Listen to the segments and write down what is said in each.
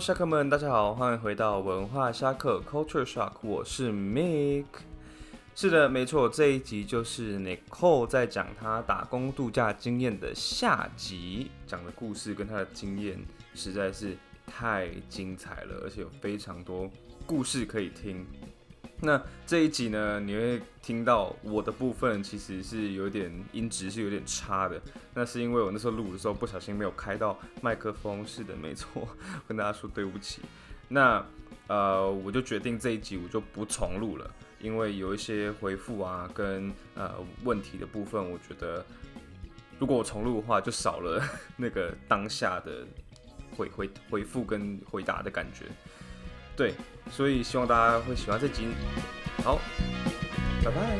侠客们，大家好，欢迎回到文化侠客 Culture Shock，我是 Mick。是的，没错，这一集就是 Nicole 在讲他打工度假经验的下集，讲的故事跟他的经验实在是太精彩了，而且有非常多故事可以听。那这一集呢，你会听到我的部分其实是有点音质是有点差的，那是因为我那时候录的时候不小心没有开到麦克风，是的，没错，跟大家说对不起。那呃，我就决定这一集我就不重录了，因为有一些回复啊跟呃问题的部分，我觉得如果我重录的话，就少了 那个当下的回回回复跟回答的感觉。对，所以希望大家会喜欢这集。好，拜拜。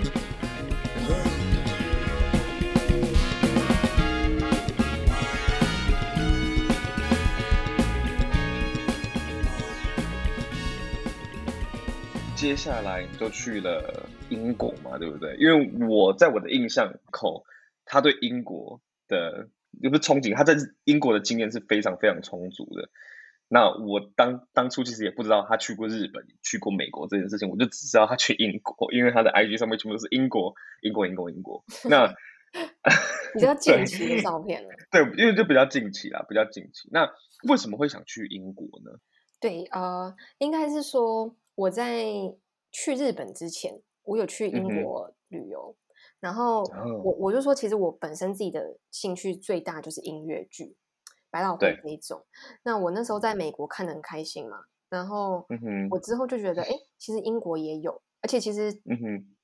接下来你就去了英国嘛，对不对？因为我在我的印象口，他对英国的也不是憧憬，他在英国的经验是非常非常充足的。那我当当初其实也不知道他去过日本、去过美国这件事情，我就只知道他去英国，因为他的 IG 上面全部都是英国、英国、英国、英国。那 比较近期的照片了。对，因为就比较近期啦，比较近期。那为什么会想去英国呢？对，呃，应该是说我在去日本之前，我有去英国旅游，然后我我就说，其实我本身自己的兴趣最大就是音乐剧。百老汇那种，那我那时候在美国看的很开心嘛，然后我之后就觉得，哎，其实英国也有，而且其实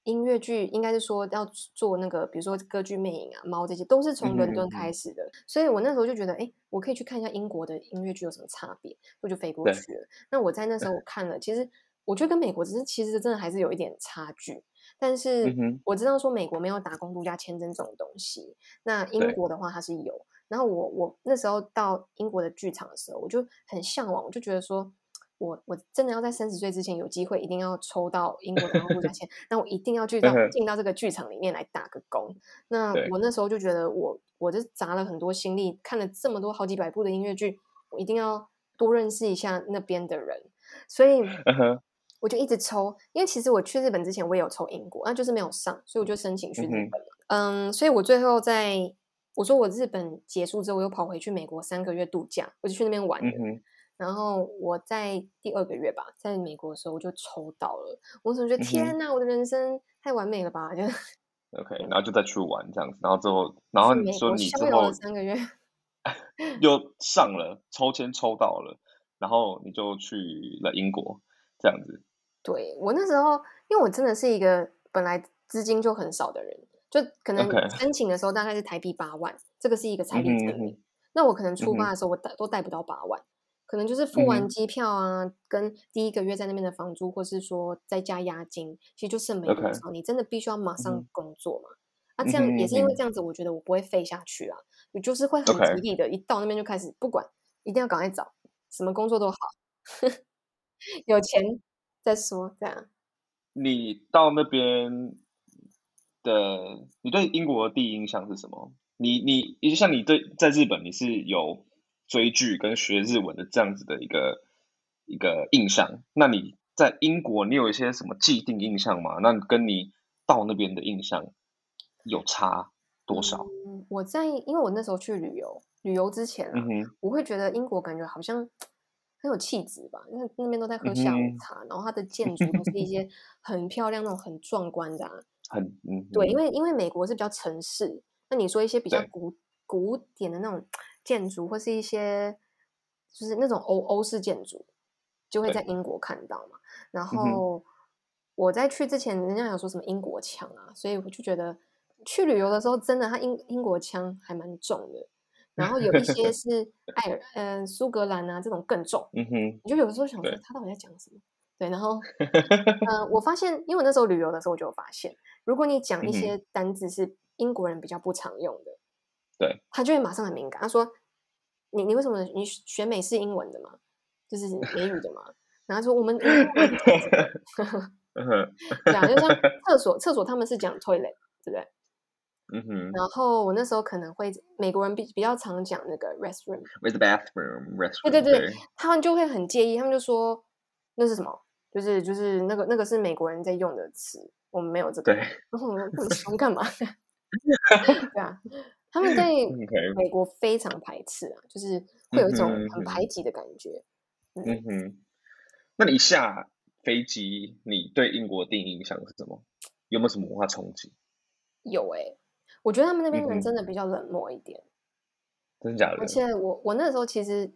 音乐剧应该是说要做那个，比如说歌剧魅影啊、猫这些，都是从伦敦开始的，所以我那时候就觉得，哎，我可以去看一下英国的音乐剧有什么差别，我就飞过去了。那我在那时候我 看了，其实我觉得跟美国只是其实真的还是有一点差距，但是我知道说美国没有打工度假签证这种东西，那英国的话它是有。然后我我那时候到英国的剧场的时候，我就很向往，我就觉得说，我我真的要在三十岁之前有机会，一定要抽到英国的度假签，那我一定要去到进到这个剧场里面来打个工。那我那时候就觉得，我我就砸了很多心力，看了这么多好几百部的音乐剧，我一定要多认识一下那边的人，所以我就一直抽。因为其实我去日本之前，我也有抽英国，那就是没有上，所以我就申请去日本了。嗯，所以我最后在。我说我日本结束之后，我又跑回去美国三个月度假，我就去那边玩。然后我在第二个月吧，在美国的时候我就抽到了，我总觉得天哪，我的人生太完美了吧！就 OK，然后就再去玩这样子，然后之后，然后你说你之后三个月又上了抽签抽到了，然后你就去了英国这样子。对我那时候，因为我真的是一个本来资金就很少的人。就可能申请的时候大概是台币八万，这个是一个彩礼证明。那我可能出发的时候我带都带不到八万，可能就是付完机票啊，跟第一个月在那边的房租，或是说再加押金，其实就剩没多少。你真的必须要马上工作嘛？啊，这样也是因为这样子，我觉得我不会废下去啊，你就是会很极力的，一到那边就开始不管，一定要赶快找什么工作都好，有钱再说这样。你到那边。的，你对英国的第一印象是什么？你你，也就像你对在日本，你是有追剧跟学日文的这样子的一个一个印象。那你在英国，你有一些什么既定印象吗？那跟你到那边的印象有差多少？我在，因为我那时候去旅游，旅游之前啊，我会觉得英国感觉好像很有气质吧，因为那边都在喝下午茶，然后它的建筑都是一些很漂亮、那种很壮观的。很嗯，对，因为因为美国是比较城市，那你说一些比较古古典的那种建筑，或是一些就是那种欧欧式建筑，就会在英国看到嘛。然后我在去之前，人家有说什么英国腔啊，所以我就觉得去旅游的时候，真的他英英国腔还蛮重的。然后有一些 是爱尔嗯苏格兰啊这种更重，嗯哼，你就有的时候想说他到底在讲什么？对，然后 呃，我发现，因为我那时候旅游的时候，我就有发现。如果你讲一些单字是英国人比较不常用的，对，他就会马上很敏感。他说：“你你为什么你学美式英文的嘛？就是美语的嘛？”然后说：“我们 对啊，就像 厕所，厕所他们是讲 toilet，对不对？嗯哼。然后我那时候可能会美国人比比较常讲那个 restroom，with the bathroom，restroom。对对对，他们就会很介意，他们就说那是什么？就是就是那个那个是美国人在用的词，我们没有这个。对。然后我说 这么凶干嘛？对啊，他们对美国非常排斥啊，就是会有一种很排挤的感觉。嗯哼。那你下飞机，你对英国第一印象是什么？有没有什么文化冲击？有哎，我觉得他们那边人真的比较冷漠一点。真的假的？而且我我那时候其实，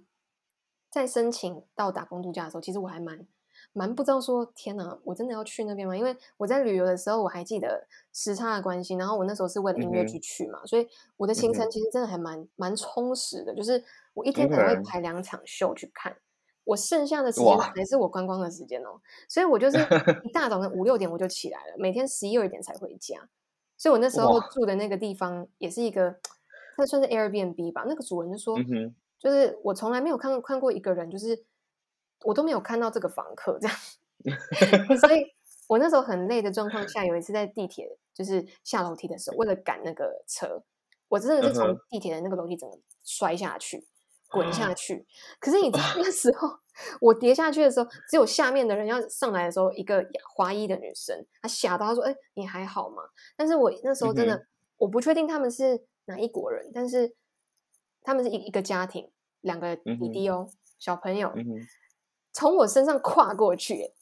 在申请到打工度假的时候，其实我还蛮蛮不知道说，天哪，我真的要去那边吗？因为我在旅游的时候，我还记得时差的关系，然后我那时候是为了音乐剧去嘛，所以我的行程其实真的还蛮蛮充实的，就是我一天可能会排两场秀去看。我剩下的时间还是我观光的时间哦，所以我就是一大早的五六点我就起来了，每天十一二点才回家。所以我那 时候住的那个地方也是一个，它算是 Airbnb 吧。那个主人就说，就是我从来没有看看过一个人，就是我都没有看到这个房客这样。所以我那时候很累的状况下，有一次在地铁就是下楼梯的时候，为了赶那个车，我真的是从地铁的那个楼梯整个摔下去。滚下去！可是你知道那时候我跌下去的时候，只有下面的人要上来的时候，一个华裔的女生她吓到，她说：“哎，你还好吗？”但是我那时候真的我不确定他们是哪一国人，但是他们是一一个家庭，两个弟弟哦，小朋友从我身上跨过去，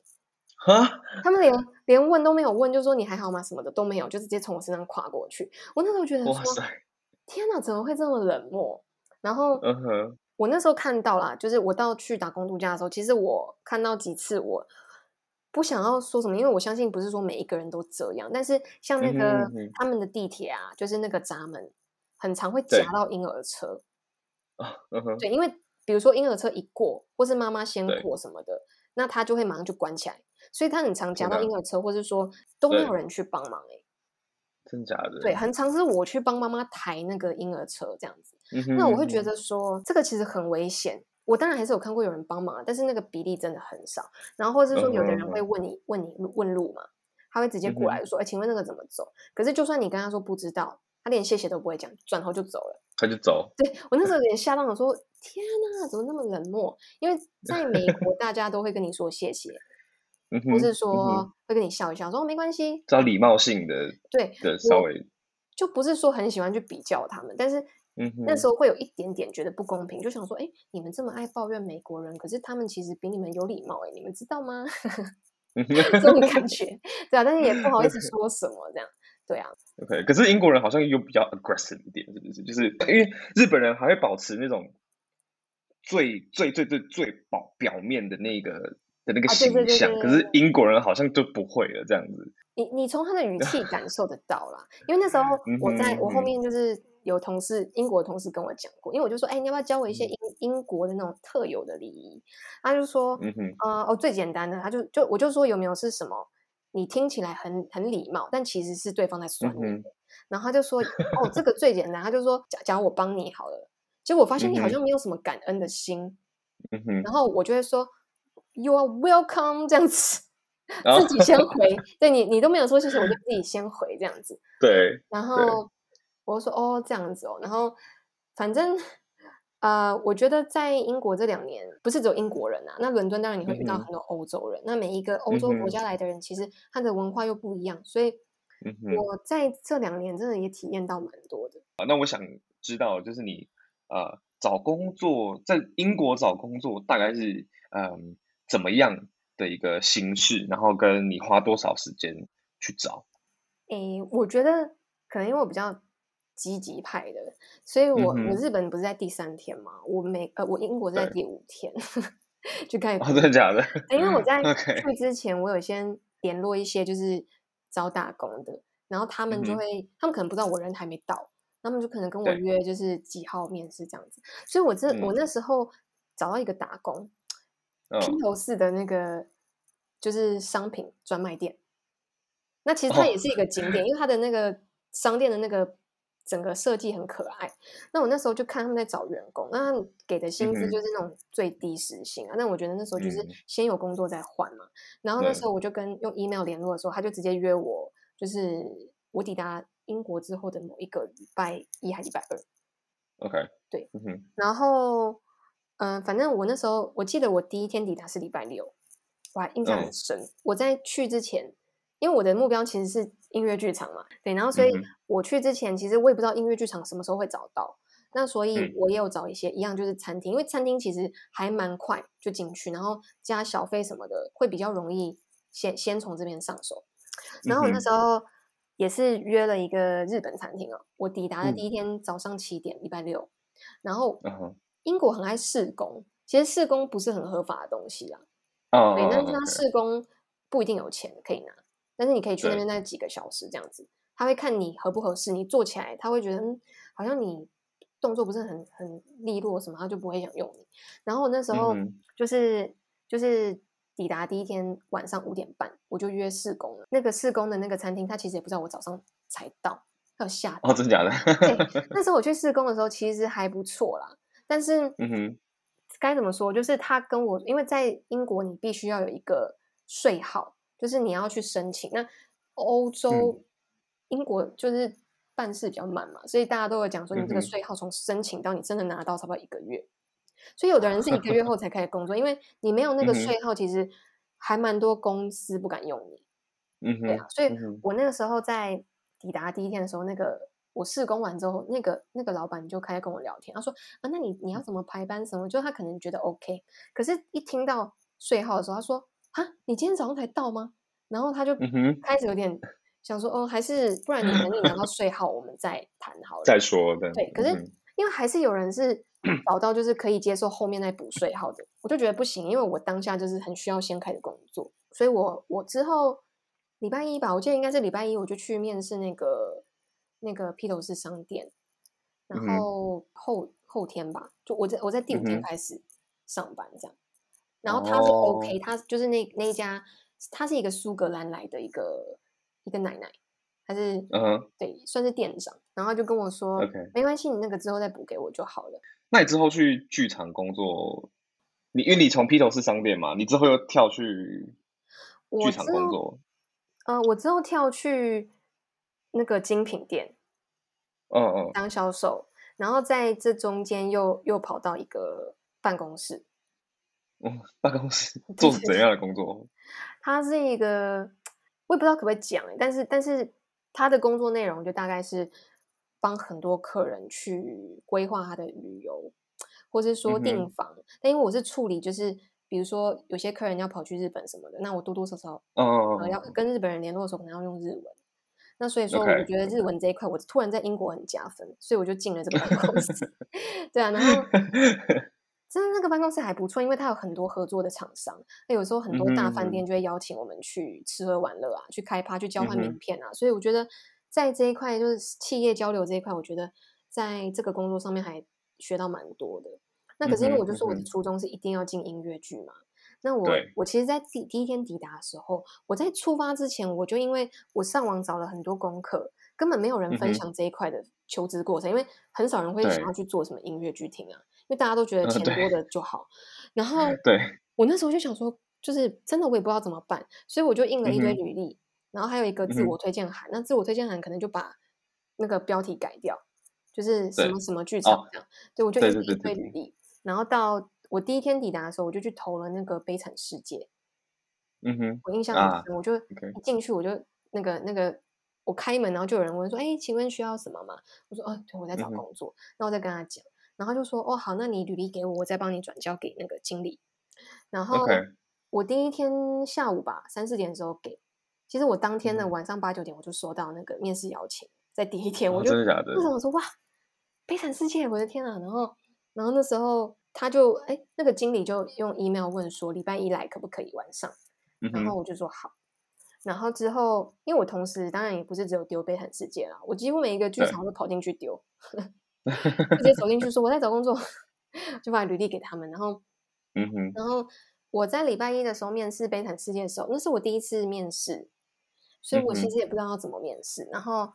哈，他们连连问都没有问，就说你还好吗？什么的都没有，就直接从我身上跨过去。我那时候觉得说：“天哪，怎么会这么冷漠？”然后，我那时候看到啦，就是我到去打工度假的时候，其实我看到几次，我不想要说什么，因为我相信不是说每一个人都这样。但是像那个他们的地铁啊，就是那个闸门很常会夹到婴儿车啊，对，因为比如说婴儿车一过，或是妈妈先过什么的，那他就会马上就关起来，所以他很常夹到婴儿车，或是说都没有人去帮忙哎。真假的？对，很常是我去帮妈妈抬那个婴儿车这样子。那我会觉得说，这个其实很危险。我当然还是有看过有人帮忙，但是那个比例真的很少。然后或者是说，有的人会问你问你问路嘛，他会直接过来说：“哎，请问那个怎么走？”可是就算你跟他说不知道，他连谢谢都不会讲，转头就走了。他就走。对我那时候有点吓到，我说：“天哪，怎么那么冷漠？”因为在美 国，大家都会跟你说谢谢。不是说会跟你笑一笑，说没关系，找礼貌性的，对的稍微，就不是说很喜欢去比较他们，但是那时候会有一点点觉得不公平，就想说，哎，你们这么爱抱怨美国人，可是他们其实比你们有礼貌，哎，你们知道吗？这种感觉，对啊，但是也不好意思说什么，这样，对啊。OK，可是英国人好像又比较 aggressive 一点，是不是？就是因为日本人还会保持那种最最最最最表表面的那个。的那个形象，可是英国人好像就不会了，这样子。你你从他的语气感受得到啦，因为那时候我在我后面就是有同事，英国同事跟我讲过，因为我就说，哎，你要不要教我一些英英国的那种特有的礼仪？他就说，嗯哼，呃，哦，最简单的，他就就我就说有没有是什么，你听起来很很礼貌，但其实是对方在酸你。然后他就说，哦，这个最简单，他就说，假假如我帮你好了，结果我发现你好像没有什么感恩的心，嗯，然后我就会说。You are welcome，这样子，自己先回。对你，你都没有说谢谢，我就自己先回这样子。对。然后我说哦，这样子哦。然后反正呃，我觉得在英国这两年，不是只有英国人啊。那伦敦当然你会遇到很多欧洲人。那每一个欧洲国家来的人，其实他的文化又不一样。所以我在这两年真的也体验到蛮多的。啊，那我想知道，就是你呃找工作在英国找工作，大概是嗯。怎么样的一个形式，然后跟你花多少时间去找？诶，我觉得可能因为我比较积极派的，所以我我日本不是在第三天嘛，我每呃我英国在第五天 去看，真的假的？因为我在？去之前，我有先联络一些就是招打工的，然后他们就会，他们可能不知道我人还没到，他们就可能跟我约就是几号面试这样子，所以我这我那时候找到一个打工。披头士的那个就是商品专卖店，那其实它也是一个景点，因为它的那个商店的那个整个设计很可爱。那我那时候就看他们在找员工，那给的薪资就是那种最低时薪啊。那我觉得那时候就是先有工作再换嘛。然后那时候我就跟用 email 联络的时候，他就直接约我，就是我抵达英国之后的某一个礼拜一还礼拜二。OK，对，嗯，然后嗯，反正我那时候我记得我第一天抵达是礼拜六，我还印象很深。我在去之前，因为我的目标其实是音乐剧场嘛，对，然后所以我去之前，其实我也不知道音乐剧场什么时候会找到。那所以我也有找一些一样，就是餐厅，因为餐厅其实还蛮快就进去，然后加小费什么的会比较容易先先从这边上手。然后我那时候也是约了一个日本餐厅哦，我抵达的第一天早上七点，礼拜六。然后英国很爱试工，其实试工不是很合法的东西啊。哦。对，但是他试工不一定有钱可以拿，但是你可以去那边那几个小时这样子，他会看你合不合适，你做起来他会觉得嗯，好像你。动作不是很很利落什么，他就不会想用你。然后那时候就是就是抵达第一天晚上五点半，我就约试工了。那个试工的那个餐厅，他其实也不知道我早上才到，他有吓哦，真假的？对，那时候我去试工的时候，其实还不错啦。但是，嗯哼，该怎么说？就是他跟我，因为在英国，你必须要有一个税号，就是你要去申请。那欧洲、英国就是。办事比较慢嘛，所以大家都会讲说，你这个税号从申请到你真的拿到，差不多一个月。所以有的人是一个月后才开始工作，因为你没有那个税号，其实还蛮多公司不敢用你。嗯，对啊。所以我那个时候在抵达第一天的时候，那个我试工完之后，那个那个老板就开始跟我聊天，他说啊，那你你要怎么排班什么？就他可能觉得 OK，可是一听到税号的时候，他说啊，你今天早上才到吗？然后他就开始有点。想说哦，还是不然你等你拿到税号，我们再谈好了。再说的。对，可是因为还是有人是找到就是可以接受后面再补税号的，我就觉得不行，因为我当下就是很需要先开始工作，所以我我之后礼拜一吧，我记得应该是礼拜一，我就去面试那个那个披头士商店，然后后后天吧，就我在我在第五天开始上班这样，然后他是 OK，他就是那那一家，他是一个苏格兰来的一个。一个奶奶，还是嗯，对，算是店长，然后就跟我说，OK，没关系，你那个之后再补给我就好了。那你之后去剧场工作，你因为你从披头士商店嘛，你之后又跳去剧场工作，呃，我之后跳去那个精品店，嗯嗯，当销售，然后在这中间又又跑到一个办公室，嗯，办公室做怎样的工作？他是一个。我也不知道可不可以讲但是但是他的工作内容就大概是帮很多客人去规划他的旅游，或是说订房。但因为我是处理，就是比如说有些客人要跑去日本什么的，那我多多少少呃要跟日本人联络的时候，可能要用日文。那所以说，我觉得日文这一块，我突然在英国很加分，所以我就进了这个办公室。对啊，然后。真的那个办公室还不错，因为它有很多合作的厂商。那有时候很多大饭店就会邀请我们去吃喝玩乐啊，去开趴，去交换名片啊。所以我觉得在这一块就是企业交流这一块，我觉得在这个工作上面还学到蛮多的。那可是因为我就说我的初衷是一定要进音乐剧嘛。那我我其实，在第第一天抵达的时候，我在出发之前，我就因为我上网找了很多功课，根本没有人分享这一块的求职过程，因为很少人会想要去做什么音乐剧厅啊。因为大家都觉得钱多的就好，然后 对我那时候就想说，就是真的我也不知道怎么办，所以我就印了一堆履历，然后还有一个自我推荐函。那自我推荐函可能就把那个标题改掉，就是什么什么剧场这样。对，我就印了一堆履历，然后到我第一天抵达的时候，我就去投了那个《悲惨世界》。嗯哼，我印象很深，我就一进去我就那个那个我开门，然后就有人问说：“哎，请问需要什么吗？”我说：“哦，对，我在找工作。”那我再跟他讲。然后就说哦好，那你履历给我，我再帮你转交给那个经理。然后我第一天下午吧，三四点的时候给。其实我当天的晚上八九点我就收到那个面试邀请，在第一天我就真的假的？为什么说哇，悲惨世界，我的天啊！然后然后那时候他就哎，那个经理就用 email 问说礼拜一来可不可以晚上？然后我就说好。然后之后因为我同时当然也不是只有丢悲惨世界啦，我几乎每一个剧场都跑进去丢。直接走进去说我在找工作，就把履历给他们。然后，嗯哼，然后我在礼拜一的时候面试《悲惨世界》的时候，那是我第一次面试，所以我其实也不知道要怎么面试。然后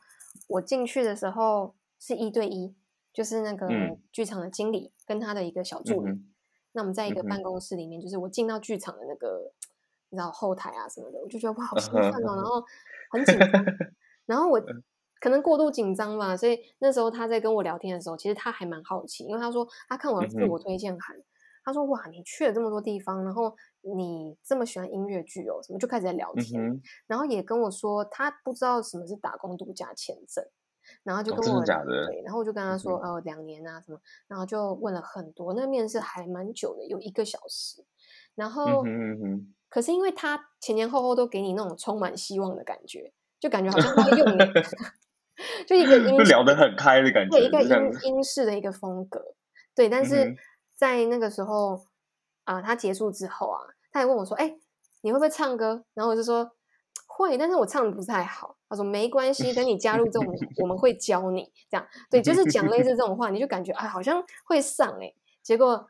我进去的时候是一对一，就是那个剧场的经理跟他的一个小助理。那我们在一个办公室里面，就是我进到剧场的那个，你知道后台啊什么的，我就觉得哇好兴奋哦，然后很紧张。然后我。可能过度紧张吧，所以那时候他在跟我聊天的时候，其实他还蛮好奇，因为他说他看我的自我推荐函，他说哇，你去了这么多地方，然后你这么喜欢音乐剧哦，什么就开始在聊天，然后也跟我说他不知道什么是打工度假签证，然后就跟我对，然后我就跟？他说哦，两年啊什么，然后就问了很多，那面试还蛮久的，有一个小时，然后可是因为他前前后后都给你那种充满希望的感觉。就感觉好像他用你，就一个英聊得很开的感觉，对一个英英式的一个风格，对。但是在那个时候啊，他结束之后啊，他还问我说：“哎，你会不会唱歌？”然后我就说：“会，但是我唱的不太好。”他说：“没关系，等你加入这种，我们会教你。”这样对，就是讲类似这种话，你就感觉啊，好像会上哎。结果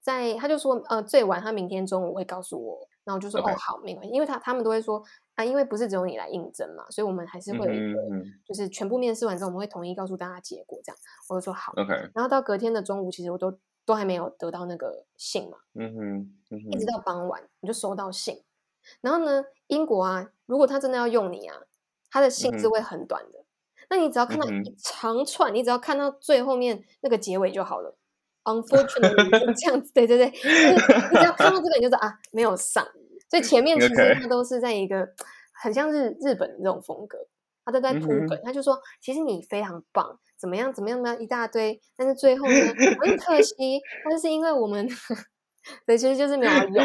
在他就说：“呃，最晚他明天中午会告诉我。”然后就说：“哦，好，没关系，因为他他们都会说。”啊，因为不是只有你来应征嘛，所以我们还是会有一个，就是全部面试完之后，我们会统一告诉大家结果，这样我就说好。OK。然后到隔天的中午，其实我都都还没有得到那个信嘛，嗯哼，一直到傍晚我就收到信。然后呢，英国啊，如果他真的要用你啊，他的信是会很短的，那你只要看到一长串，你只要看到最后面那个结尾就好了。Unfortunately，这样子，对对对，你只要看到这个，你就知道啊，没有上。所以前面其实他都是在一个很像日日本的这种风格，他都在铺梗，他就说其实你非常棒，怎么样怎么样呢一大堆，但是最后呢很可惜，但是因为我们对其实就是没有用。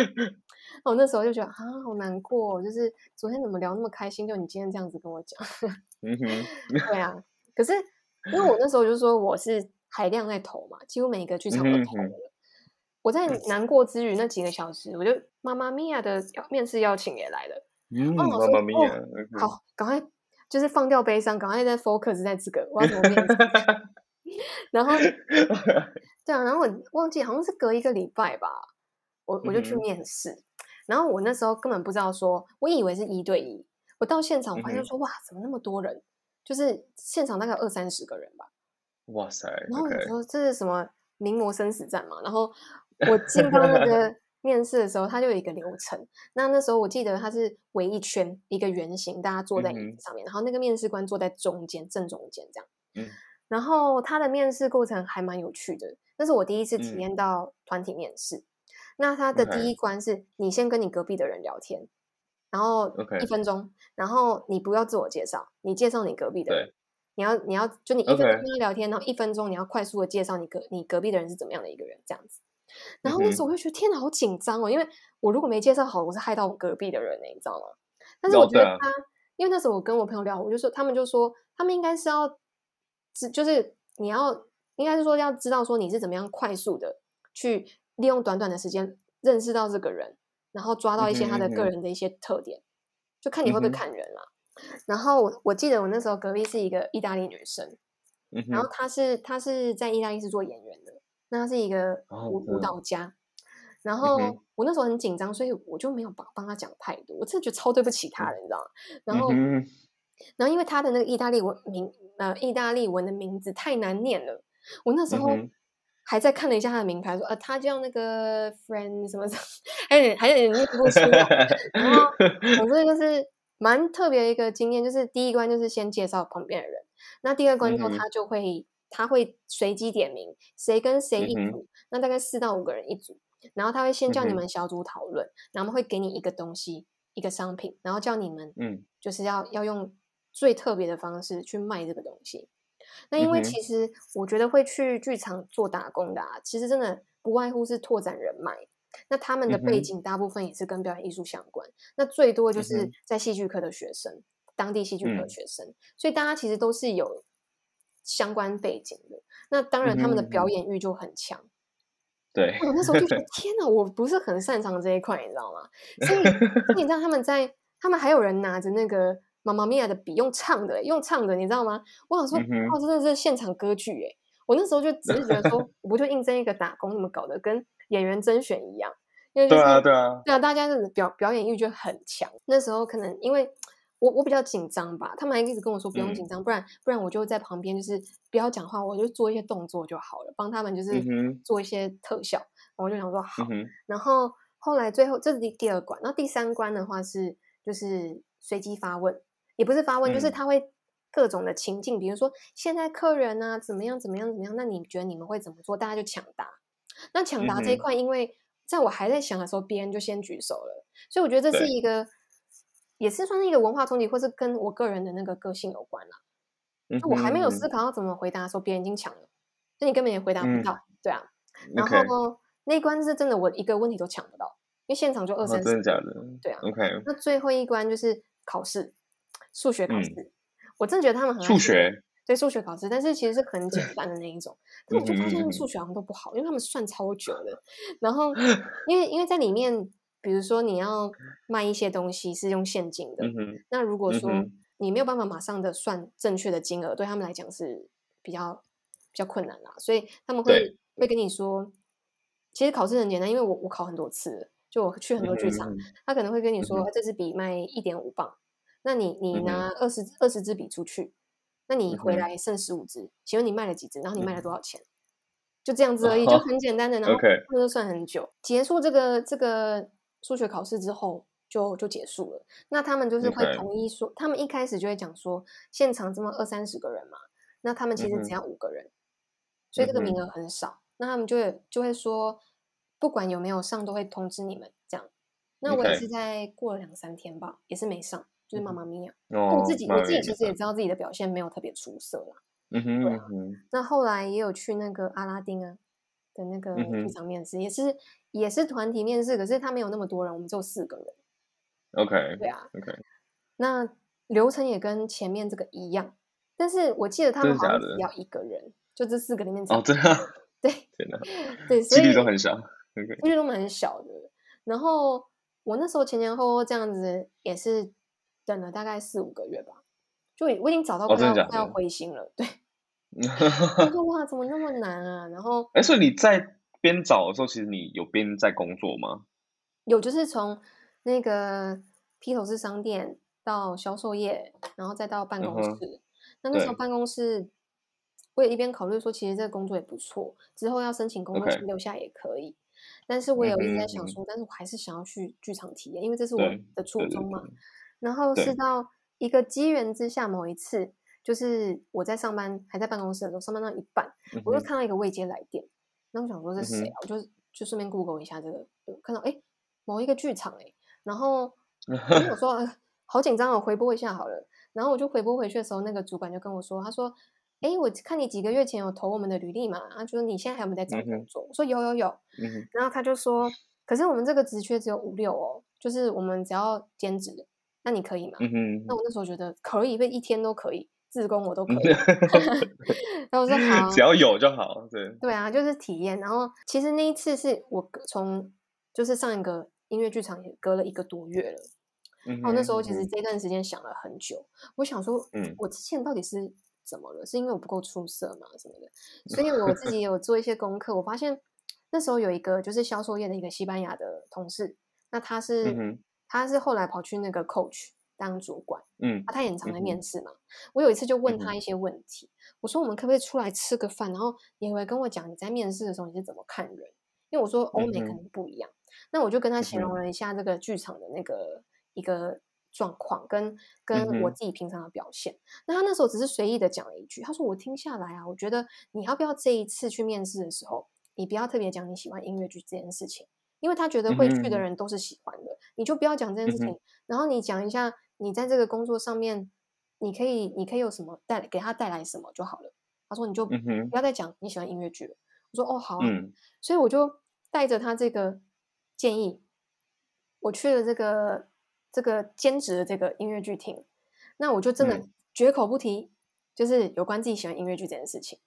我那时候就觉得啊好难过，就是昨天怎么聊那么开心，就你今天这样子跟我讲，嗯哼，对啊，可是因为我那时候就说我是海量在投嘛，几乎每一个剧场都投了。我在难过之余那几个小时，我就妈妈咪呀的面试邀请也来了。嗯，妈妈咪呀，好，赶快就是放掉悲伤，赶快在 focus 在这个我要怎么面试。然后，对啊，然后我忘记好像是隔一个礼拜吧，我我就去面试。然后我那时候根本不知道，说我以为是一对一。我到现场，我发现说哇，怎么那么多人？就是现场大概二三十个人吧。哇塞！然后你说这是什么名模生死战嘛？然后。我进到那个 面试的时候，它就有一个流程。那那时候我记得它是围一圈，一个圆形，大家坐在椅子上面，然后那个面试官坐在中间，正中间这样。嗯。然后他的面试过程还蛮有趣的，那是我第一次体验到团体面试。那他的第一关是你先跟你隔壁的人聊天，然后一分钟，然后你不要自我介绍，你介绍你隔壁的人。你要你要就你一分钟跟他聊天，然后一分钟你要快速的介绍你隔你隔壁的人是怎么样的一个人，这样子。然后那时候我就觉得天哪，好紧张哦！因为我如果没介绍好，我是害到我隔壁的人呢，你知道吗？但是我觉得他，因为那时候我跟我朋友聊，我就说他们就说他们应该是要，知就是你要应该是说要知道说你是怎么样快速的去利用短短的时间认识到这个人，然后抓到一些他的个人的一些特点，就看你会不会看人啦。然后我我记得我那时候隔壁是一个意大利女生，然后她是她是在意大利是做演员的。那他是一个舞舞蹈家，然后我那时候很紧张，所以我就没有帮帮他讲太多。我真的觉得超对不起他了，你知道吗？然后，然后因为他的那个意大利文名呃，意大利文的名字太难念了，我那时候还在看了一下他的名牌，说呃，他叫那个 friend 什么什么，还 有还有点念不出来。然后，总之就是蛮特别一个经验，就是第一关就是先介绍旁边的人，那第二关之后他就会。他会随机点名谁跟谁一组，那大概四到五个人一组，然后他会先叫你们小组讨论，然后会给你一个东西，一个商品，然后叫你们，嗯，就是要要用最特别的方式去卖这个东西。那因为其实我觉得会去剧场做打工的，啊，其实真的不外乎是拓展人脉。那他们的背景大部分也是跟表演艺术相关，那最多就是在戏剧科的学生，当地戏剧科学生，所以大家其实都是有。相关背景的，那当然他们的表演欲就很强。对，我那时候就觉得 天哪，我不是很擅长这一块，你知道吗？所以你知道 他们在，他们还有人拿着那个《妈妈咪呀》的笔用唱的，用唱的，你知道吗？我想说，哦，真的是现场歌剧哎！我那时候就只是觉得说，我不就应征一个打工，怎么搞得跟演员甄选一样？因为对啊，对啊，对啊，大家的表表演欲就很强。那时候可能因为。我我比较紧张吧，他们还一直跟我说不用紧张，不然不然我就在旁边，就是不要讲话，我就做一些动作就好了，帮他们就是做一些特效。我就想说好，然后后来最后这是第第二关，然后第三关的话是就是随机发问，也不是发问，就是他会各种的情境，比如说现在客人啊怎么样怎么样怎么样，那你觉得你们会怎么做？大家就抢答。那抢答这一块，因为在我还在想的时候，别人就先举手了，所以我觉得这是一个，也是算是一个文化冲击，或是跟我个人的那个个性有关啦。就我还没有思考要怎么回答的时候，别人已经抢了，所以你根本也回答不到，对啊。然后那一关是真的，我一个问题都抢不到，因为现场就二三十，真的假的？对啊。OK。那最后一关就是考试，数学考试，我真的觉得他们很数学。对数学考试，但是其实是很简单的那一种。但我就发现他们数学好像都不好，因为他们算超久的。然后，因为因为在里面，比如说你要卖一些东西是用现金的，那如果说你没有办法马上的算正确的金额，对他们来讲是比较比较困难啦。所以他们会会跟你说，其实考试很简单，因为我我考很多次，就我去很多剧场，他可能会跟你说，这支笔卖一点五磅，那你你拿二十二十支笔出去。那你回来剩十五支，请问你卖了几支？然后你卖了多少钱？就这样子而已，就很简单的，然后那就算很久。结束这个这个数学考试之后，就就结束了。那他们就是会统一说，他们一开始就会讲说，现场这么二三十个人嘛，那他们其实只要五个人，所以这个名额很少。那他们就会就会说，不管有没有上，都会通知你们这样。那我也是在过了两三天吧，也是没上。就是妈妈咪呀，我自己我自己其实也知道自己的表现没有特别出色啦。嗯哼，对啊。那后来也有去那个阿拉丁啊的那个剧场面试，也是也是团体面试，可是他没有那么多人，我们只有四个人。OK。对啊。OK。那流程也跟前面这个一样，但是我记得他们好像只要一个人，就这四个里面。哦，对啊。对。真的。对，几率都很小。几率都蛮小的。然后我那时候前前后后这样子也是。等了大概四五个月吧，就我已经找到快要快要灰心了。对，我说哇，怎么那么难啊？然后，哎，所以你在边找的时候，其实你有边在工作吗？有，就是从那个披头士商店到销售业，然后再到办公室。那那时候办公室，我也一边考虑说，其实这个工作也不错，之后要申请工作签留下也可以。但是我有一直在想说，但是我还是想要去剧场体验，因为这是我的初衷嘛。然后是到一个机缘之下，某一次就是我在上班，还在办公室的时候，上班到一半，我就看到一个未接来电，那我想说是谁啊？我就就顺便 Google 一下这个，看到哎某一个剧场哎，然后 我说好紧张哦，回拨一下好了。然后我就回拨回去的时候，那个主管就跟我说，他说哎，我看你几个月前有投我们的履历嘛，啊，就是你现在还有没有在找工作？我说有有有，然后他就说，可是我们这个职缺只有五六哦，就是我们只要兼职。那你可以吗？那我那时候觉得可以，被一天都可以，自工我都可以。然后我说 好，只要有就好。对对啊，就是体验。然后其实那一次是我从就是上一个音乐剧场也隔了一个多月了。然后那时候其实这段时间想了很久，我想说，嗯，我之前到底是怎么了？是因为我不够出色吗？什么的？所以我自 己有做一些功课，我发现那时候有一个就是销售业的一个西班牙的同事，那他是。他是后来跑去那个 coach 当主管，嗯，啊他也很常在面试嘛。我有一次就问他一些问题，我说我们可不可以出来吃个饭？然后你会跟我讲你在面试的时候你是怎么看人？因为我说欧美可能不一样。那我就跟他形容了一下这个剧场的那个一个状况，跟跟我自己平常的表现。那他那时候只是随意的讲了一句，他说我听下来啊，我觉得你要不要这一次去面试的时候，你不要特别讲你喜欢音乐剧这件事情。因为他觉得会去的人都是喜欢的，你就不要讲这件事情，然后你讲一下你在这个工作上面，你可以你可以有什么带给他带来什么就好了。他说你就不要再讲你喜欢音乐剧了。我说哦好啊，所以我就带着他这个建议，我去了这个这个兼职的这个音乐剧厅，那我就真的绝口不提，就是有关自己喜欢音乐剧这件事情。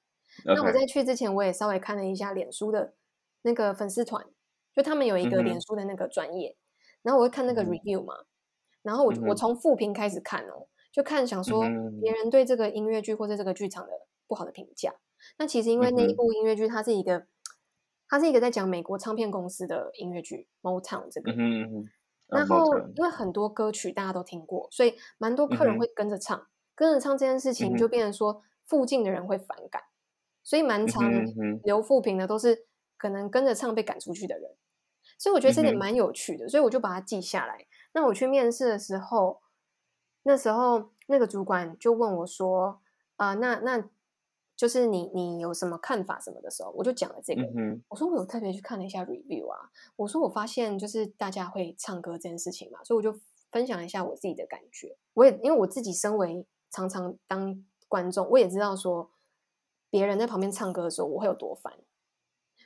那我在去之前，我也稍微看了一下脸书的那个粉丝团。就他们有一个脸书的那个专业，然后我会看那个 review 嘛，然后我我从复评开始看哦，就看想说别人对这个音乐剧或者这个剧场的不好的评价。那其实因为那一部音乐剧它是一个，它是一个在讲美国唱片公司的音乐剧 Motown 这个，然后因为很多歌曲大家都听过，所以蛮多客人会跟着唱，跟着唱这件事情就变成说附近的人会反感，所以蛮常留复评的都是可能跟着唱被赶出去的人。所以我觉得这点蛮有趣的，所以我就把它记下来。那我去面试的时候，那时候那个主管就问我说：“啊，那那就是你你有什么看法什么的时候，我就讲了这个。嗯我说我有特别去看了一下 review 啊，我说我发现就是大家会唱歌这件事情嘛，所以我就分享一下我自己的感觉。我也因为我自己身为常常当观众，我也知道说别人在旁边唱歌的时候我会有多烦。”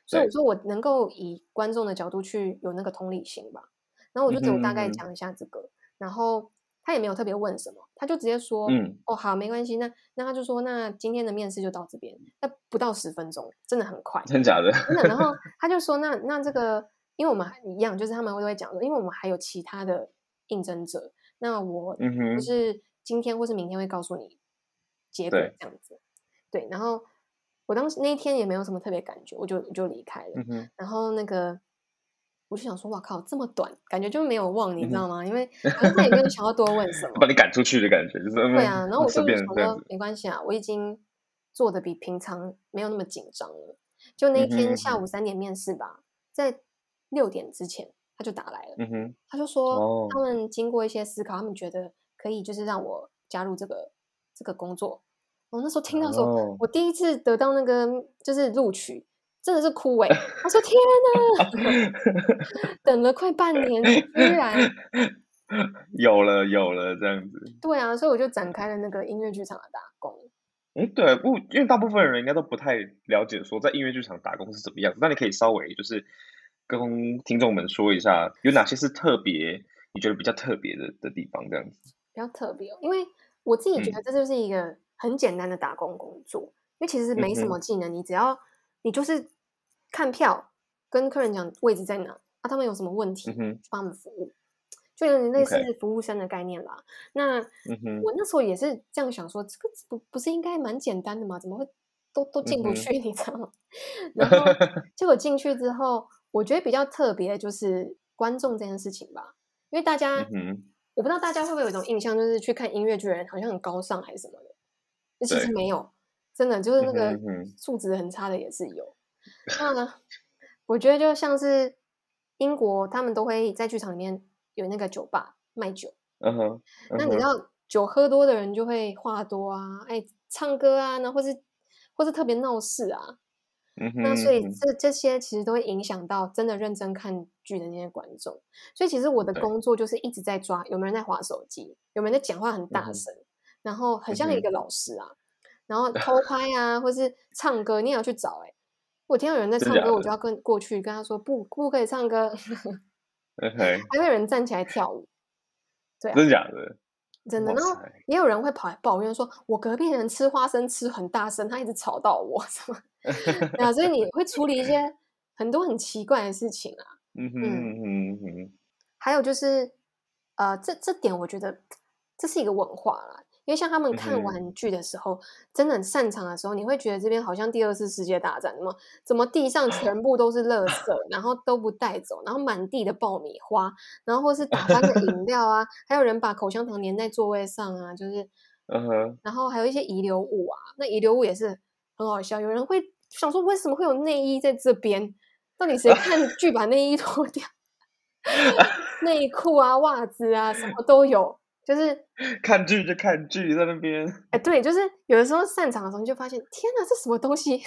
所以我说我能够以观众的角度去有那个同理心吧，然后我就只有大概讲一下这个，然后他也没有特别问什么，他就直接说，嗯，哦好，没关系，那那他就说，那今天的面试就到这边，那不到十分钟，真的很快，真假的，真的。然后 他就说，那那这个，因为我们一样，就是他们会会讲说，因为我们还有其他的应征者，那我就是今天或是明天会告诉你结果这样子，对，然后。我当时那一天也没有什么特别感觉，我就就离开了。然后那个我就想说，哇靠，这么短，感觉就没有忘，你知道吗？因为他也没有想要多问什 么，把你赶出去的感觉，就是对啊。然后我就想说，没关系啊，我已经做的比平常没有那么紧张了。就那一天下午三点面试吧，在六点之前他就打来了，嗯他就说他们经过一些思考，他们觉得可以就是让我加入这个这个工作。我那时候听到说，我第一次得到那个就是录取，真的是枯萎！我说天哪，等了快半年，居然 有了有了这样子。对啊，所以我就展开了那个音乐剧场的打工。哎，对，不，因为大部分人应该都不太了解说在音乐剧场打工是怎么样子。那你可以稍微就是跟听众们说一下，有哪些是特别你觉得比较特别的的地方？这样子比较特别，因为我自己觉得这就是一个。很简单的打工工作，因为其实没什么技能，你只要你就是看票，跟客人讲位置在哪，啊，他们有什么问题，帮他们服务，就有点类似服务生的概念啦。那我那时候也是这样想说，这个不不是应该蛮简单的吗？怎么会都都进不去？你知道吗？然后结果进去之后，我觉得比较特别就是观众这件事情吧，因为大家，我不知道大家会不会有一种印象，就是去看音乐剧的人好像很高尚还是什么的。其实没有，真的就是那个素质很差的也是有。那我觉得就像是英国，他们都会在剧场里面有那个酒吧卖酒。嗯哼。那你知道酒喝多的人就会话多啊，哎唱歌啊，那或是或是特别闹事啊。嗯哼。那所以这这些其实都会影响到真的认真看剧的那些观众。所以其实我的工作就是一直在抓有没有人在划手机，有没有人在讲话很大声。然后很像一个老师啊，然后偷拍啊，或是唱歌，你也要去找哎。我听到有人在唱歌，我就要跟过去跟他说不不可以唱歌。还会有人站起来跳舞，对，真的假的？真的。然后也有人会跑来抱怨说，我隔壁人吃花生吃很大声，他一直吵到我什么。啊，所以你会处理一些很多很奇怪的事情啊。嗯哼嗯哼。还有就是，呃，这这点我觉得这是一个文化啦。因为像他们看完剧的时候，真的很擅长的时候，你会觉得这边好像第二次世界大战，怎么怎么地上全部都是垃圾，然后都不带走，然后满地的爆米花，然后或是打翻的饮料啊，还有人把口香糖粘在座位上啊，就是，嗯哼，然后还有一些遗留物啊，那遗留物也是很好笑，有人会想说为什么会有内衣在这边？到底谁看剧把内衣脱掉？内裤啊、袜子啊，什么都有。就是看剧就看剧在那边，哎，对，就是有的时候散场的时候你就发现，天哪，这什么东西？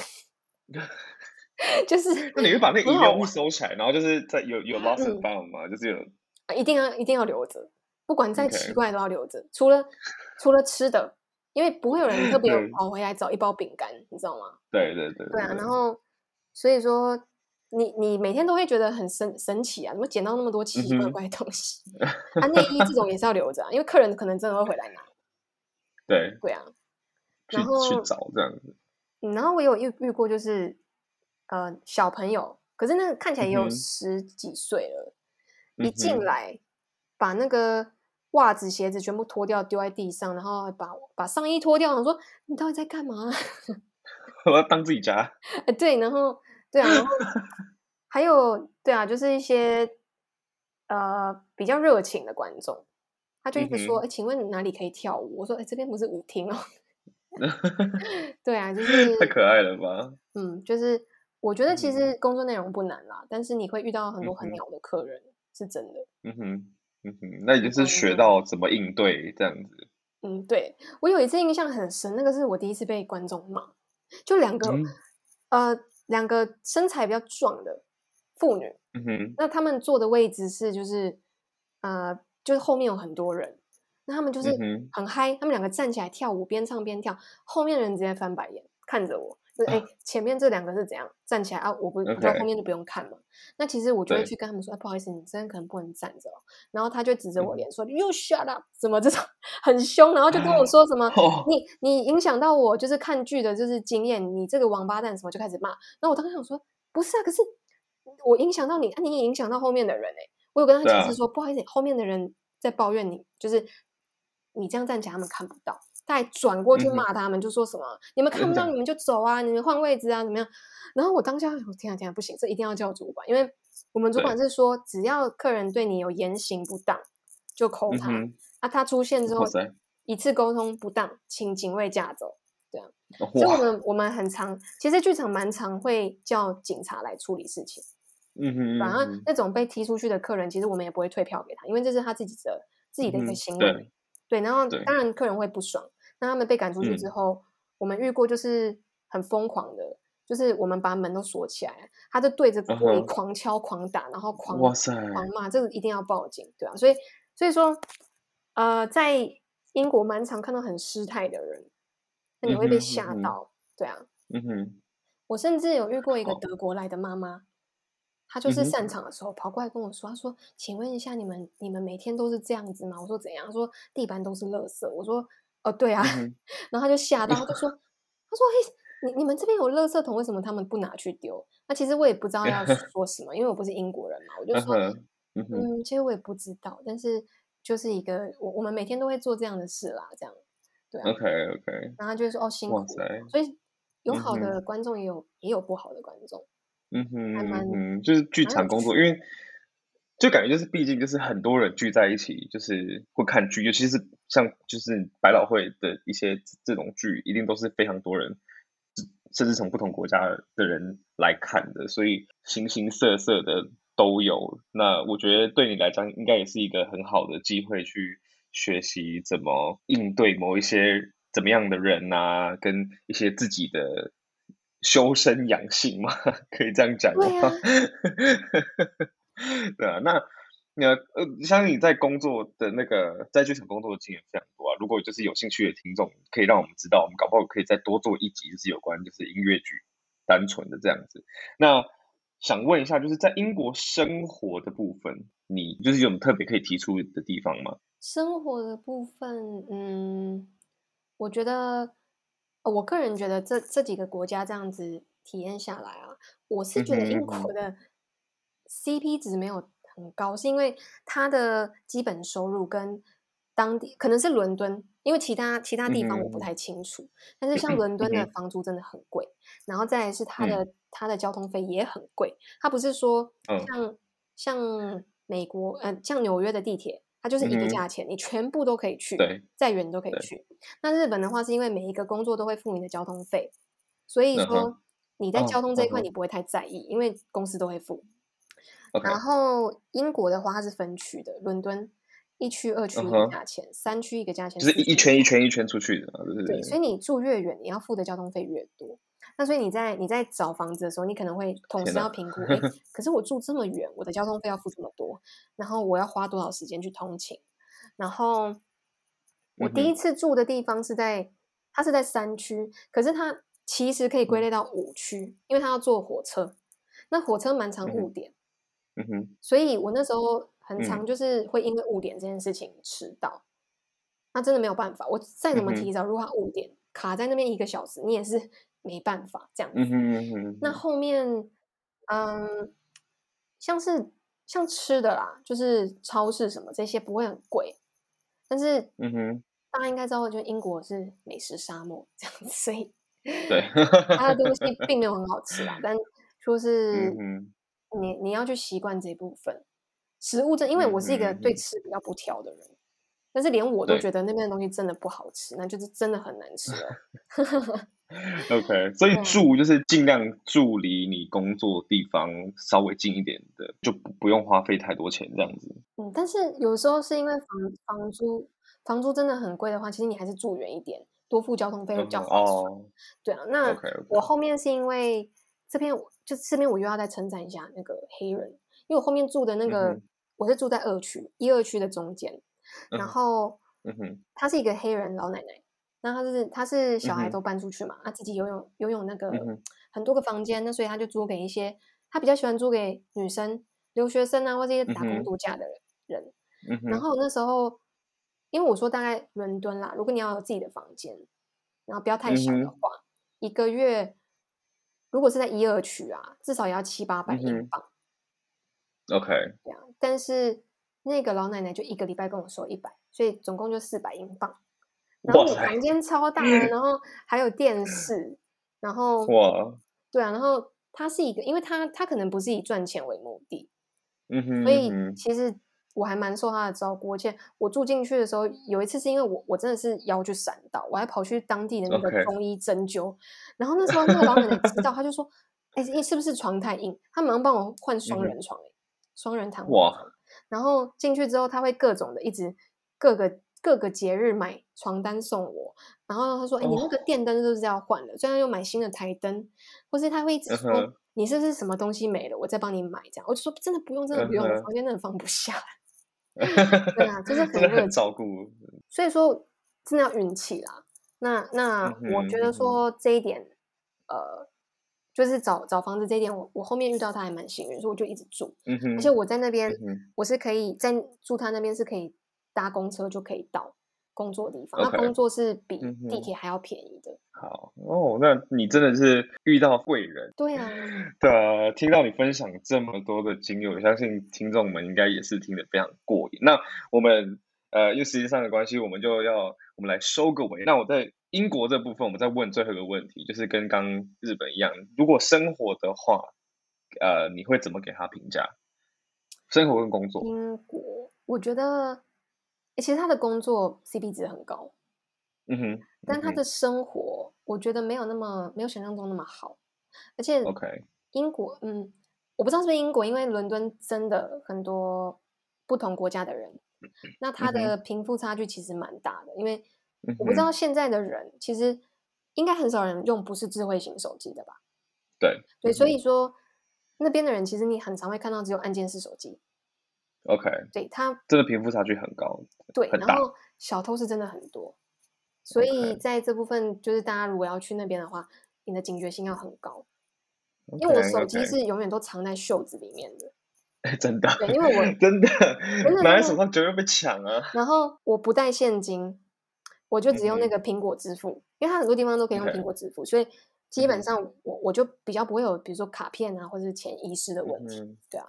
就是那你会把那遗留物收起来，然后就是在有有 lost found 吗？就是有，一定要一定要留着，不管再奇怪都要留着。除了除了吃的，因为不会有人特别跑回来找一包饼干，你知道吗？对对对，对啊。然后所以说。你你每天都会觉得很神神奇啊！怎么捡到那么多奇奇怪怪的东西？啊，内衣这种也是要留着，啊因为客人可能真的会回来拿。对对啊，然后去找这样子。然后我有遇遇过，就是呃小朋友，可是那个看起来也有十几岁了，一进来把那个袜子鞋子全部脱掉丢在地上，然后把把上衣脱掉，我说你到底在干嘛？我要当自己家。哎，对，然后。对啊，然后 还有对啊，就是一些呃比较热情的观众，他就一直说：“哎，请问哪里可以跳舞？”我说：“哎，这边不是舞厅哦。”对啊，就 是太可爱了吧？嗯，就是我觉得其实工作内容不难啦，但是你会遇到很多很鸟的客人，是真的。嗯哼，嗯哼，那也就是学到怎么应对这样子。嗯，对我有一次印象很深，那个是我第一次被观众骂，就两个呃两个身材比较壮的妇女，嗯哼，那他们坐的位置是就是呃就是后面有很多人，那他们就是很嗨，他们两个站起来跳舞，边唱边跳，后面的人直接翻白眼看着我。哎，前面这两个是怎样站起来啊？我不，我在后面就不用看嘛。那其实我就会去跟他们说，不好意思，你这边可能不能站着。然后他就指着我脸说：“You shut up！” 怎么这种很凶？然后就跟我说什么：“你你影响到我就是看剧的就是经验，你这个王八蛋什么？”就开始骂。然后我当时想说：“不是啊，可是我影响到你，啊你也影响到后面的人哎。”我有跟他解释说：“不好意思，后面的人在抱怨你，就是你这样站起来，他们看不到。”再转过去骂他们，就说什么你们看不到，你们就走啊，你们换位置啊，怎么样？然后我当下，我天啊天啊，不行，这一定要叫主管，因为我们主管是说，只要客人对你有言行不当，就扣他。啊，他出现之后，一次沟通不当，请警卫架走。这样，所以我们我们很常，其实剧场蛮常会叫警察来处理事情。嗯哼，反而那种被踢出去的客人，其实我们也不会退票给他，因为这是他自己的自己的一个行为。对，然后当然客人会不爽。那他们被赶出去之后，我们遇过就是很疯狂的，就是我们把门都锁起来，他就对着玻璃狂敲狂打，然后狂狂骂，这个一定要报警，对啊，所以所以说，呃，在英国蛮常看到很失态的人，那你会被吓到，对啊，嗯哼，我甚至有遇过一个德国来的妈妈，她就是散场的时候跑过来跟我说，她说：“请问一下，你们你们每天都是这样子吗？”我说：“怎样？”说地板都是垃圾。我说。哦，对啊，然后他就吓到，他就说：“ 他说，嘿，你你们这边有垃圾桶，为什么他们不拿去丢？”那其实我也不知道要 说什么，因为我不是英国人嘛，我就说：“嗯，其实我也不知道，但是就是一个我我们每天都会做这样的事啦，这样对啊，OK OK。”然后就说：“哦，辛苦。”所以有好的观众，也有也有不好的观众，嗯哼，还蛮就是剧场工作，因为。就感觉就是，毕竟就是很多人聚在一起，就是会看剧，尤其是像就是百老汇的一些这种剧，一定都是非常多人，甚至从不同国家的人来看的，所以形形色色的都有。那我觉得对你来讲，应该也是一个很好的机会，去学习怎么应对某一些怎么样的人啊，跟一些自己的修身养性嘛，可以这样讲的话。对啊，那那呃，相信你在工作的那个在剧场工作的经验非常多啊。如果就是有兴趣的听众，可以让我们知道，我们搞不好可以再多做一集，就是有关就是音乐剧单纯的这样子。那想问一下，就是在英国生活的部分，你就是有什么特别可以提出的地方吗？生活的部分，嗯，我觉得，我个人觉得这这几个国家这样子体验下来啊，我是觉得英国的。CP 值没有很高，是因为它的基本收入跟当地可能是伦敦，因为其他其他地方我不太清楚。但是像伦敦的房租真的很贵，然后再来是它的它的交通费也很贵。它不是说像像美国呃像纽约的地铁，它就是一个价钱，你全部都可以去，再远都可以去。那日本的话是因为每一个工作都会付你的交通费，所以说你在交通这一块你不会太在意，因为公司都会付。然后英国的话，它是分区的，伦敦一区、二区一个价钱，三区一个价钱，就是一圈一圈一圈出去的，对对？所以你住越远，你要付的交通费越多。那所以你在你在找房子的时候，你可能会同时要评估，可是我住这么远，我的交通费要付这么多，然后我要花多少时间去通勤？然后我第一次住的地方是在，它是在三区，可是它其实可以归类到五区，因为它要坐火车，那火车蛮长误点。嗯哼，所以我那时候很常，就是会因为误点这件事情迟到，那真的没有办法。我再怎么提早，如果误点卡在那边一个小时，你也是 没办法这样子。那后面，嗯，像是像吃的啦，就是超市什么这些不会很贵，但是嗯哼，大家应该知道，就英国是美食沙漠这样子，所以对它的东西并没有很好吃啦，但说是。你你要去习惯这部分食物，这因为我是一个对吃比较不挑的人，但是连我都觉得那边的东西真的不好吃，那就是真的很难吃了。OK，所以 住就是尽量住离你工作地方稍微近一点的，就不不用花费太多钱这样子。嗯，但是有时候是因为房房租房租真的很贵的话，其实你还是住远一点，多付交通费会比较划算。对啊，那我后面是因为这边就这边我又要再称赞一下那个黑人，因为我后面住的那个我是住在二区一二区的中间，然后嗯哼他是一个黑人老奶奶，那他是他是小孩都搬出去嘛，他自己拥有拥有那个很多个房间，那所以他就租给一些他比较喜欢租给女生、留学生啊，或者一些打工度假的人。然后那时候，因为我说大概伦敦啦，如果你要有自己的房间，然后不要太小的话，一个月如果是在一二区啊，至少也要七八百英镑。OK，这样。但是那个老奶奶就一个礼拜跟我说一百，所以总共就四百英镑。然后房间超大，然后还有电视，然后 哇，对啊，然后他是一个，因为他他可能不是以赚钱为目的，嗯哼，所以其实。我还蛮受他的照顾，而且我住进去的时候，有一次是因为我我真的是腰去闪到，我还跑去当地的那个中医针灸，然后那时候那个老奶奶知道，他就说：“哎，你是不是床太硬？”他马上帮我换双人床，双人躺哇！然后进去之后，他会各种的一直各个各个节日买床单送我，然后他说：“哎，你那个电灯是不是要换了？最近又买新的台灯，或是他会一直说你是不是什么东西没了，我再帮你买这样。”我就说：“真的不用，真的不用，房间真的放不下。” 对啊，就是很热照顾，所以说真的要运气啦。那那我觉得说这一点，呃，就是找找房子这一点，我我后面遇到他还蛮幸运，所以我就一直住。嗯哼，而且我在那边，我是可以在住他那边是可以搭公车就可以到。工作地方，那工作是比地铁还要便宜的。好哦，那你真的是遇到贵人。对啊，对啊，听到你分享这么多的经历，我相信听众们应该也是听得非常过瘾。那我们呃，因为时间上的关系，我们就要我们来收个尾。那我在英国这部分，我们再问最后一个问题，就是跟刚日本一样，如果生活的话，呃，你会怎么给他评价？生活跟工作？英国，我觉得。其实他的工作 CP 值很高，嗯哼，但他的生活我觉得没有那么没有想象中那么好，而且 OK 英国，嗯，我不知道是不是英国，因为伦敦真的很多不同国家的人，那他的贫富差距其实蛮大的，因为我不知道现在的人其实应该很少人用不是智慧型手机的吧？对对，所以说那边的人其实你很常会看到只有按键式手机。OK，对他真的贫富差距很高，对，然后小偷是真的很多，所以在这部分就是大家如果要去那边的话，你的警觉性要很高，因为我手机是永远都藏在袖子里面的，真的，对，因为我真的拿在手上绝对被抢啊。然后我不带现金，我就只用那个苹果支付，因为它很多地方都可以用苹果支付，所以。基本上我我就比较不会有，比如说卡片啊，或者是潜意识的问题，对啊。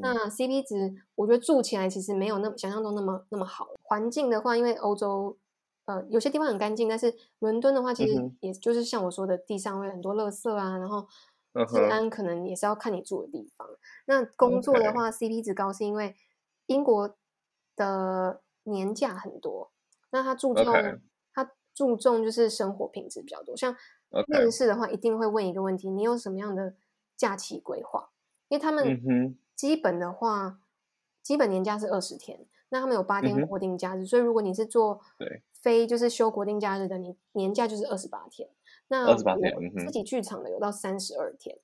那 CP 值，我觉得住起来其实没有那么想象中那么那么好。环境的话，因为欧洲呃有些地方很干净，但是伦敦的话，其实也就是像我说的，地上会很多垃圾啊，然后治安可能也是要看你住的地方。那工作的话，CP 值高是因为英国的年假很多，那他注重他注重就是生活品质比较多，像。面试的话，一定会问一个问题：你有什么样的假期规划？因为他们基本的话，基本年假是二十天，那他们有八天国定假日，所以如果你是做非就是休国定假日的，你年假就是二十八天。那二十八天，自己剧场的有到三十二天。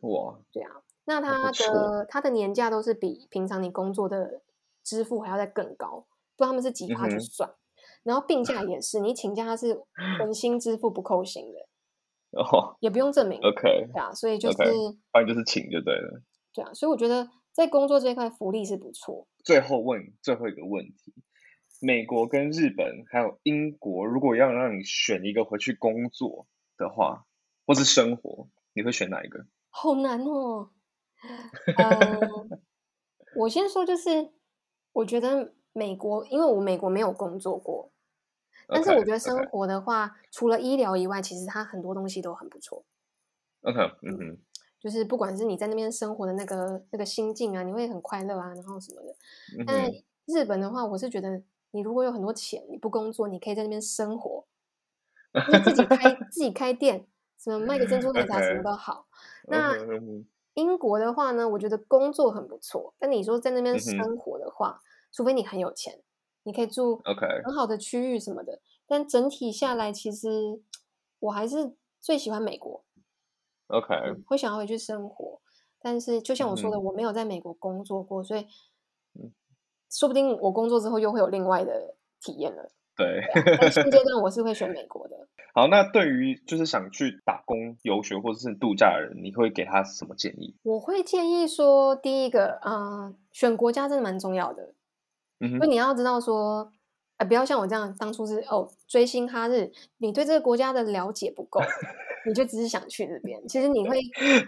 哇，对啊，那他的他的年假都是比平常你工作的支付还要再更高，不他们是几趴去算。然后病假 也是，你请假是本薪支付不扣薪的，哦，也不用证明，OK，对啊，所以就是，反正就是请就对了，对啊，所以我觉得在工作这一块福利是不错。最后问最后一个问题：美国跟日本还有英国，如果要让你选一个回去工作的话，或是生活，你会选哪一个？好难哦。呃，我先说，就是我觉得。美国，因为我美国没有工作过，但是我觉得生活的话，除了医疗以外，其实它很多东西都很不错。OK，嗯哼，就是不管是你在那边生活的那个那个心境啊，你会很快乐啊，然后什么的。但日本的话，我是觉得你如果有很多钱，你不工作，你可以在那边生活，你自己开 自己开店，什么卖个珍珠奶茶什么都好。那英国的话呢，我觉得工作很不错，但你说在那边生活的话。除非你很有钱，你可以住 OK 很好的区域什么的。但整体下来，其实我还是最喜欢美国。OK，会想要回去生活，但是就像我说的，我没有在美国工作过，所以，说不定我工作之后又会有另外的体验了。对，但现阶段我是会选美国的。好，那对于就是想去打工、游学或者是度假的人，你会给他什么建议？我会建议说，第一个，嗯，选国家真的蛮重要的。嗯，就你要知道说，呃，不要像我这样，当初是哦追星哈日，你对这个国家的了解不够。你就只是想去这边，其实你会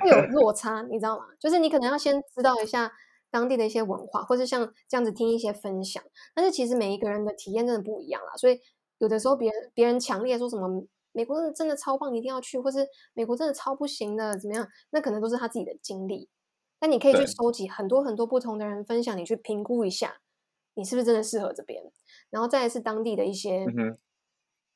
会有 落差，你知道吗？就是你可能要先知道一下当地的一些文化，或是像这样子听一些分享。但是其实每一个人的体验真的不一样啦，所以有的时候别人别人强烈说什么美国真的真的超棒，你一定要去，或是美国真的超不行的怎么样？那可能都是他自己的经历。但你可以去收集很多很多不同的人分享，你去评估一下，你是不是真的适合这边。然后再是当地的一些，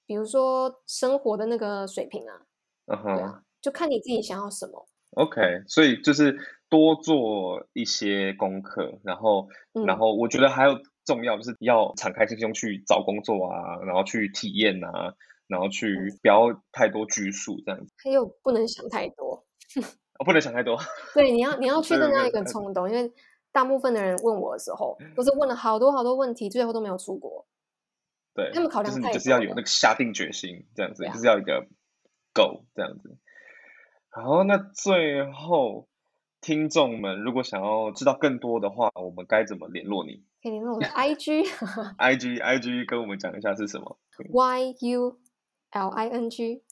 比如说生活的那个水平啊。嗯哼，就看你自己想要什么。OK，所以就是多做一些功课，然后，然后我觉得还有重要就是要敞开心胸去找工作啊，然后去体验啊，然后去不要太多拘束这样子。还有不能想太多，哦，不能想太多。对，你要你要 去的那一个冲动，因为大部分的人问我的时候，都是问了好多好多问题，最后都没有出国。对，他们考量就是你就是要有那个下定决心，这样子就是要一个。go 这样子，好，那最后听众们如果想要知道更多的话，我们该怎么联络你？可以联络我的 IG，IG IG 跟我们讲一下是什么？Y U L I N G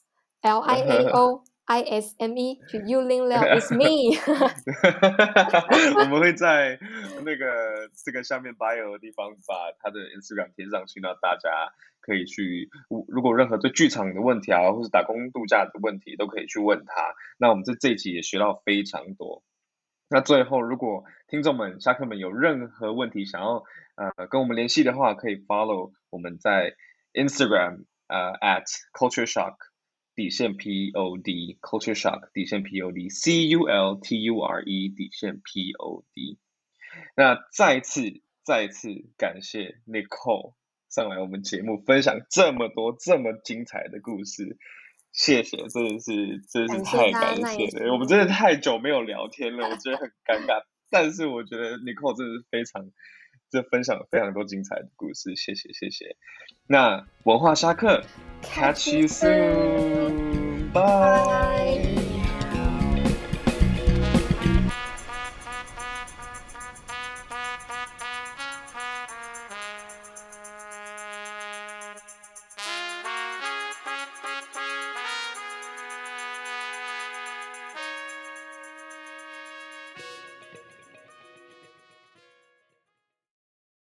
L I A O I S M E，就 You Lin Liao is me。我们会在那个这个下面 bio 的地方把他的 Instagram 贴上去，让大家。可以去，如果任何对剧场的问题啊，或是打工度假的问题，都可以去问他。那我们在这一集也学到非常多。那最后，如果听众们、下课们有任何问题想要呃跟我们联系的话，可以 follow 我们在 Instagram 呃 at culture shock 底线 p o d culture shock 底线 p o d c u l t u r e 底线 p o d。那再次再次感谢 Nicole。上来我们节目分享这么多这么精彩的故事，谢谢，真的是真的是太感谢了。我们真的太久没有聊天了，我觉得很尴尬。但是我觉得 Nicole 真的是非常，这分享了非常多精彩的故事，谢谢谢谢。那文化沙克，Catch you soon，bye。